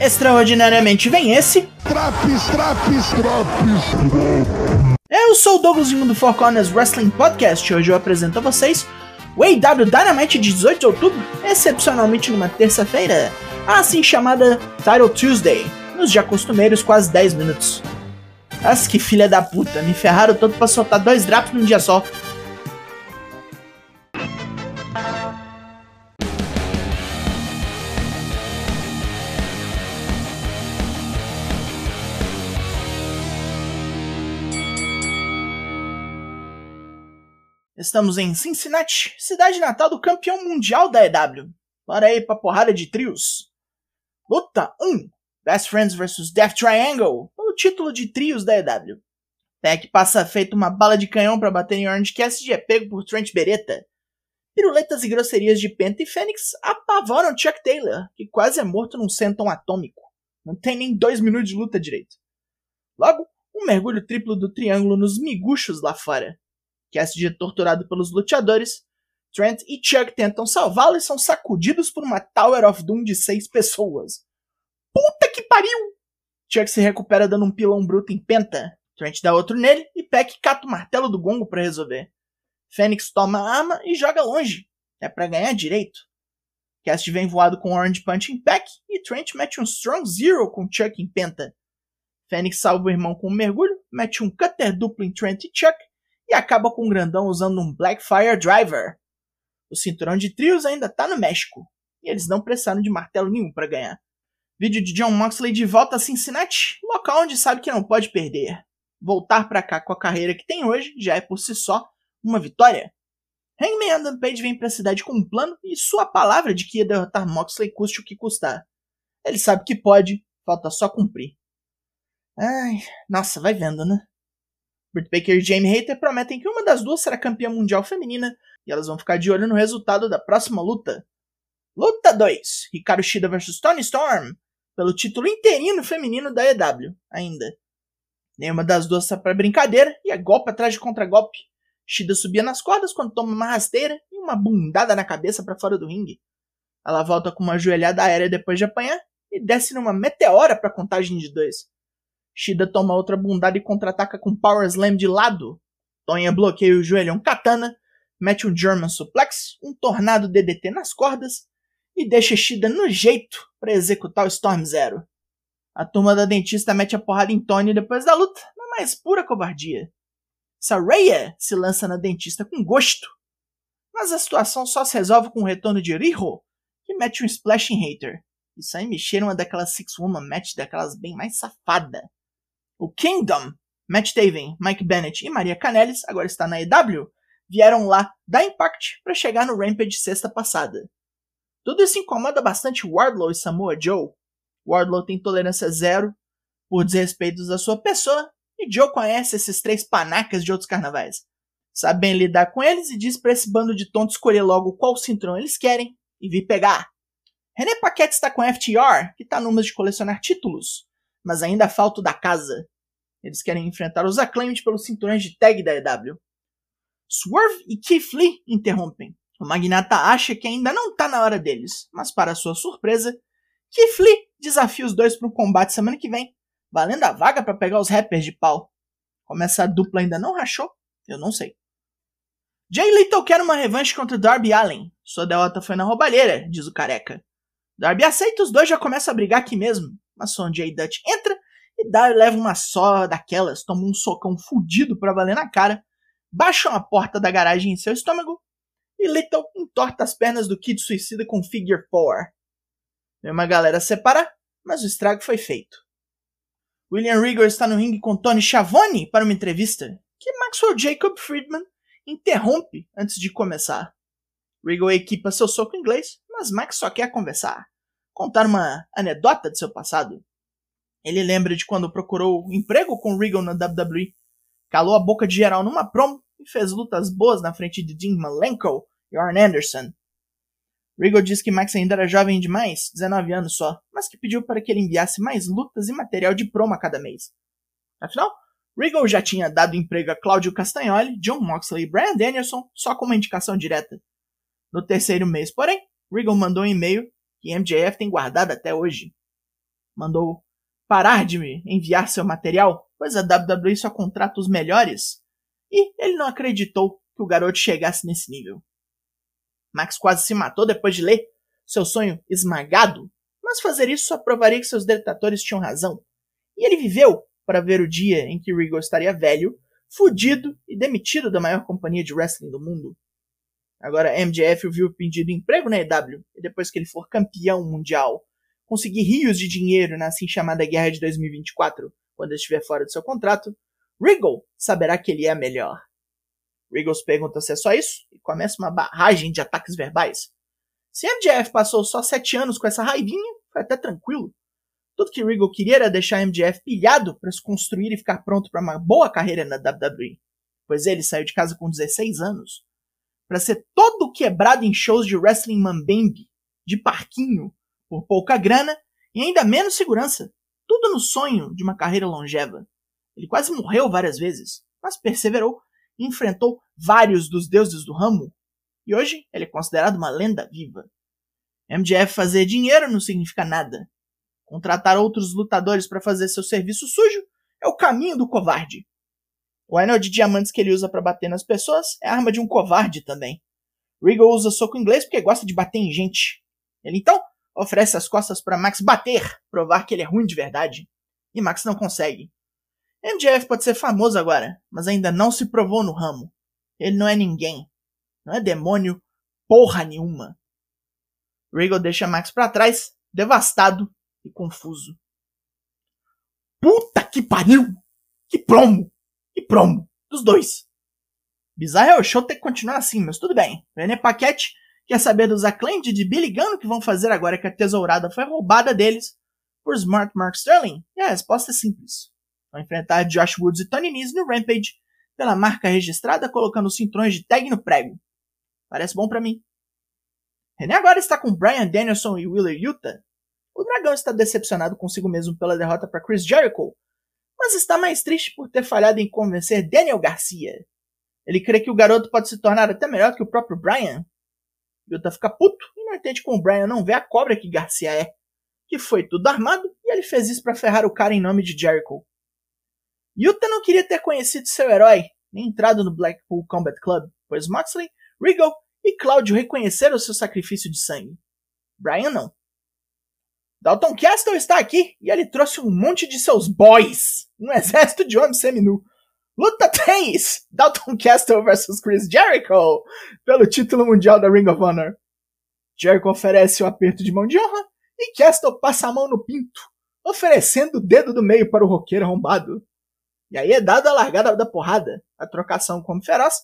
Extraordinariamente vem esse. Traps, traps, traps. Eu sou o Douglas do Four Corners Wrestling Podcast. Hoje eu apresento a vocês o AW Dynamite de 18 de outubro, excepcionalmente numa terça-feira, a assim chamada Title Tuesday, nos já costumeiros quase 10 minutos. Mas que filha da puta, me ferraram tanto pra soltar dois drops num dia só. Estamos em Cincinnati, cidade natal do campeão mundial da EW. Bora aí pra porrada de trios. Luta 1: Best Friends vs Death Triangle, o título de trios da EW. Peck passa feito uma bala de canhão para bater em Orange Cassidy e é pego por Trent Beretta. Piruletas e grosserias de Penta e Fênix apavoram Chuck Taylor, que quase é morto num senton atômico. Não tem nem dois minutos de luta direito. Logo, um mergulho triplo do triângulo nos miguxos lá fora. Cassidy é torturado pelos luteadores. Trent e Chuck tentam salvá-lo e são sacudidos por uma Tower of Doom de seis pessoas. Puta que pariu! Chuck se recupera dando um pilão bruto em penta. Trent dá outro nele e Peck cata o martelo do gongo para resolver. Fênix toma a arma e joga longe. É para ganhar direito. Cassidy vem voado com Orange Punch em Peck e Trent mete um Strong Zero com Chuck em penta. Fênix salva o irmão com um mergulho, mete um cutter duplo em Trent e Chuck e acaba com o grandão usando um Blackfire Driver. O cinturão de trios ainda tá no México, e eles não precisaram de martelo nenhum para ganhar. Vídeo de John Moxley de volta a Cincinnati, local onde sabe que não pode perder. Voltar para cá com a carreira que tem hoje já é por si só uma vitória. Hangman Adam Page vem para a cidade com um plano e sua palavra de que ia derrotar Moxley custe o que custar. Ele sabe que pode, falta só cumprir. Ai, nossa, vai vendo, né? Britt Baker e Jamie Hayter prometem que uma das duas será campeã mundial feminina e elas vão ficar de olho no resultado da próxima luta. Luta 2: Hikaru Shida vs Tony Storm, pelo título interino feminino da EW, ainda. Nenhuma das duas está para brincadeira e é golpe atrás de contra-golpe. Shida subia nas cordas quando toma uma rasteira e uma bundada na cabeça para fora do ringue. Ela volta com uma joelhada aérea depois de apanhar e desce numa meteora para contagem de dois. Shida toma outra bundada e contra-ataca com Power Slam de lado. Tonha bloqueia o joelhão katana, mete um German Suplex, um tornado DDT nas cordas e deixa Shida no jeito para executar o Storm Zero. A turma da dentista mete a porrada em Tony depois da luta, na mais pura covardia. Saraya se lança na dentista com gosto, mas a situação só se resolve com o retorno de Riho, que mete um Splash em Hater. Isso aí me cheira uma daquelas Six Woman match daquelas bem mais safada. O Kingdom, Matt Taven, Mike Bennett e Maria Kanellis, agora está na EW, vieram lá da Impact para chegar no Rampage sexta passada. Tudo isso incomoda bastante Wardlow e Samoa Joe. Wardlow tem tolerância zero por desrespeitos à sua pessoa e Joe conhece esses três panacas de outros carnavais. Sabe bem lidar com eles e diz para esse bando de tontos escolher logo qual cinturão eles querem e vir pegar. René Paquette está com FTR, que está numa de colecionar títulos, mas ainda falta da casa. Eles querem enfrentar os Acclaimed pelos cinturões de tag da EW. Swerve e Keith Lee interrompem. O magnata acha que ainda não está na hora deles, mas para sua surpresa, Keith Lee desafia os dois para um combate semana que vem, valendo a vaga para pegar os rappers de pau. Como essa dupla ainda não rachou, eu não sei. Jay Little quer uma revanche contra Darby Allen. Sua derrota foi na roubalheira, diz o careca. Darby aceita os dois já começam a brigar aqui mesmo, mas Sonjay Dutch entra e Dar leva uma só daquelas, toma um socão fudido pra valer na cara, baixam a porta da garagem em seu estômago e Little entorta as pernas do Kid Suicida com Figure 4. Vem uma galera separar, mas o estrago foi feito. William Regal está no ringue com Tony Schiavone para uma entrevista que Maxwell Jacob Friedman interrompe antes de começar. Regal equipa seu soco inglês, mas Max só quer conversar, contar uma anedota de seu passado. Ele lembra de quando procurou emprego com Regal na WWE, calou a boca de geral numa promo e fez lutas boas na frente de Dean Malenko e Arn Anderson. Regal diz que Max ainda era jovem demais, 19 anos só, mas que pediu para que ele enviasse mais lutas e material de promo a cada mês. Afinal, Regal já tinha dado emprego a Claudio Castagnoli, John Moxley e Brian Danielson só com uma indicação direta. No terceiro mês, porém, Regal mandou um e-mail que MJF tem guardado até hoje. Mandou parar de enviar seu material, pois a WWE só contrata os melhores. E ele não acreditou que o garoto chegasse nesse nível. Max quase se matou depois de ler seu sonho esmagado, mas fazer isso só provaria que seus detratores tinham razão. E ele viveu para ver o dia em que Regal estaria velho, fudido e demitido da maior companhia de wrestling do mundo. Agora MJF viu pedindo emprego na EW e depois que ele for campeão mundial, conseguir rios de dinheiro na assim chamada Guerra de 2024, quando estiver fora do seu contrato, Regal saberá que ele é melhor. Regal pergunta se é só isso e começa uma barragem de ataques verbais. Se MJF passou só sete anos com essa raivinha, foi até tranquilo. Tudo que Regal queria era deixar MJF pilhado para se construir e ficar pronto para uma boa carreira na WWE, pois ele saiu de casa com 16 anos para ser todo quebrado em shows de wrestling mambembe, de parquinho, por pouca grana e ainda menos segurança. Tudo no sonho de uma carreira longeva. Ele quase morreu várias vezes, mas perseverou e enfrentou vários dos deuses do ramo. E hoje ele é considerado uma lenda viva. MJF fazer dinheiro não significa nada. Contratar outros lutadores para fazer seu serviço sujo é o caminho do covarde. O anel de diamantes que ele usa para bater nas pessoas é a arma de um covarde também. Regal usa soco inglês porque gosta de bater em gente. Ele então oferece as costas para Max bater, provar que ele é ruim de verdade. E Max não consegue. MJF pode ser famoso agora, mas ainda não se provou no ramo. Ele não é ninguém. Não é demônio porra nenhuma. Regal deixa Max para trás, devastado e confuso. Puta que pariu! Que promo! Que promo! Dos dois! Bizarro é o show ter que continuar assim, mas tudo bem. René Paquete quer saber dos Acclaimed de Billy Gunn que vão fazer agora que a tesourada foi roubada deles por Smart Mark Sterling? E a resposta é simples. Vão enfrentar Josh Woods e Tony Nese no Rampage pela marca registrada colocando cinturões de tag no prego. Parece bom para mim. René agora está com Brian Danielson e Wheeler Yuta. O dragão está decepcionado consigo mesmo pela derrota para Chris Jericho, mas está mais triste por ter falhado em convencer Daniel Garcia. Ele crê que o garoto pode se tornar até melhor que o próprio Brian. Yuta fica puto e não entende como Brian não vê a cobra que Garcia é, que foi tudo armado e ele fez isso para ferrar o cara em nome de Jericho. Yuta não queria ter conhecido seu herói, nem entrado no Blackpool Combat Club, pois Moxley, Regal e Claudio reconheceram seu sacrifício de sangue. Brian não. Dalton Castle está aqui e ele trouxe um monte de seus boys, um exército de homens seminu. Luta 3! Dalton Castle vs Chris Jericho pelo título mundial da Ring of Honor. Jericho oferece o um aperto de mão de honra e Castle passa a mão no pinto, oferecendo o dedo do meio para o roqueiro arrombado. E aí é dada a largada da porrada, a trocação como feroz,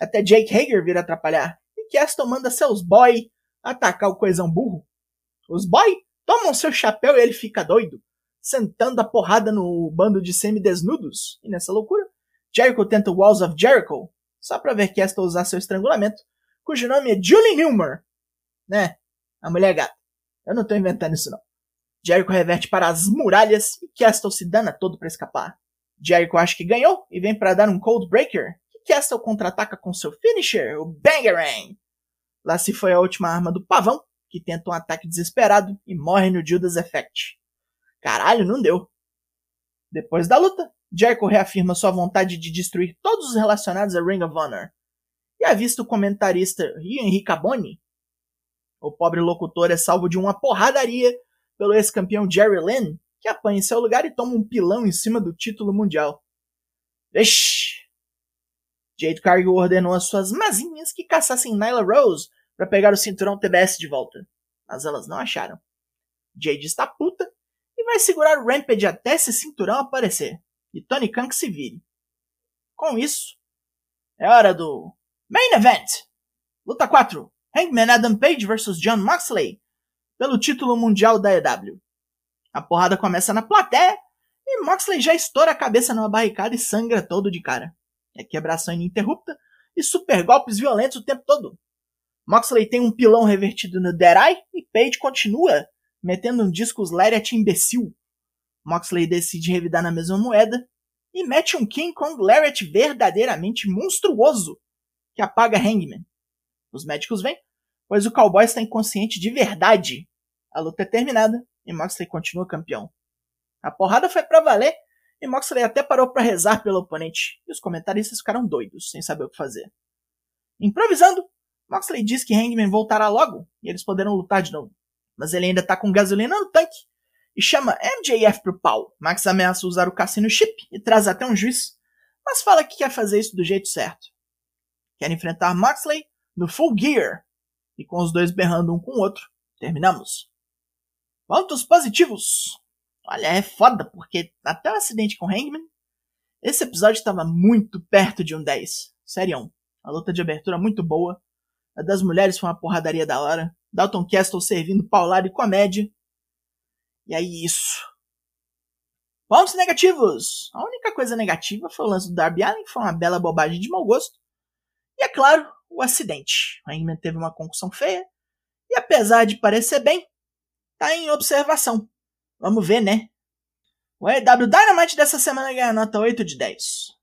até Jake Hager vir atrapalhar. E Castle manda seus boy atacar o coisão burro. Os boy tomam seu chapéu e ele fica doido, sentando a porrada no bando de semi-desnudos. E nessa loucura, Jericho tenta Walls of Jericho, só pra ver Castle usar seu estrangulamento, cujo nome é Julie Newmar. Né? A mulher gata. Eu não tô inventando isso não. Jericho reverte para as muralhas e Castle se dana todo para escapar. Jericho acha que ganhou e vem para dar um Cold Breaker, que Castle contra-ataca com seu finisher, o Bangarang. Lá se foi a última arma do pavão, que tenta um ataque desesperado e morre no Judas Effect. Caralho, não deu. Depois da luta, Jericho reafirma sua vontade de destruir todos os relacionados a Ring of Honor. E avista o comentarista Ian Riccaboni. O pobre locutor é salvo de uma porradaria pelo ex-campeão Jerry Lynn, que apanha em seu lugar e toma um pilão em cima do título mundial. Vixe! Jade Cargill ordenou às suas mazinhas que caçassem Nyla Rose para pegar o cinturão TBS de volta, mas elas não acharam. Jade está puta e vai segurar o Rampage até esse cinturão aparecer, e Tony Khan que se vire. Com isso, é hora do Main Event! Luta 4: Hangman Adam Page vs John Moxley pelo título mundial da EW. A porrada começa na plateia e Moxley já estoura a cabeça numa barricada e sangra todo de cara. É quebração ininterrupta e super golpes violentos o tempo todo. Moxley tem um pilão revertido no Eye e Page continua metendo um disco Lariat imbecil. Moxley decide revidar na mesma moeda e mete um King Kong Lariat verdadeiramente monstruoso que apaga Hangman. Os médicos vêm, pois o Cowboy está inconsciente de verdade. A luta é terminada e Moxley continua campeão. A porrada foi para valer e Moxley até parou para rezar pelo oponente, e os comentaristas ficaram doidos, sem saber o que fazer. Improvisando, Moxley diz que Hangman voltará logo e eles poderão lutar de novo. Mas ele ainda tá com gasolina no tanque e chama MJF pro pau. Max ameaça usar o cassino chip e traz até um juiz, mas fala que quer fazer isso do jeito certo. Quer enfrentar Moxley no Full Gear e com os dois berrando um com o outro, terminamos. Pontos positivos. Olha, é foda, porque até o acidente com Hangman, esse episódio estava muito perto de um 10. Sério. A luta de abertura muito boa. A das mulheres foi uma porradaria da hora. Dalton Castle servindo paulado e comédia. E aí isso. Pontos negativos. A única coisa negativa foi o lance do Darby Allen, que foi uma bela bobagem de mau gosto. E é claro, o acidente. O Hangman teve uma concussão feia. E apesar de parecer bem, tá em observação. Vamos ver, né? O AEW Dynamite dessa semana ganha nota 8 de 10.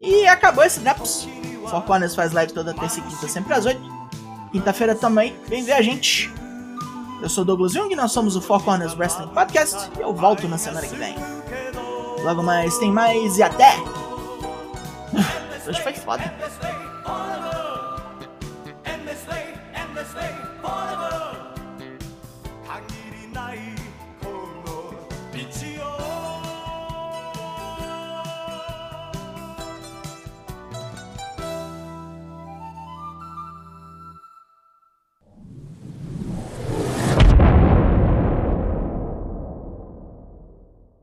E acabou esse Drops. Four Corners faz live toda terça e quinta, sempre às 8. Quinta-feira também, vem ver a gente. Eu sou Douglas Jung, nós somos o Four Corners Wrestling Podcast e eu volto na semana que vem. Logo mais tem mais e até! Hoje foi foda.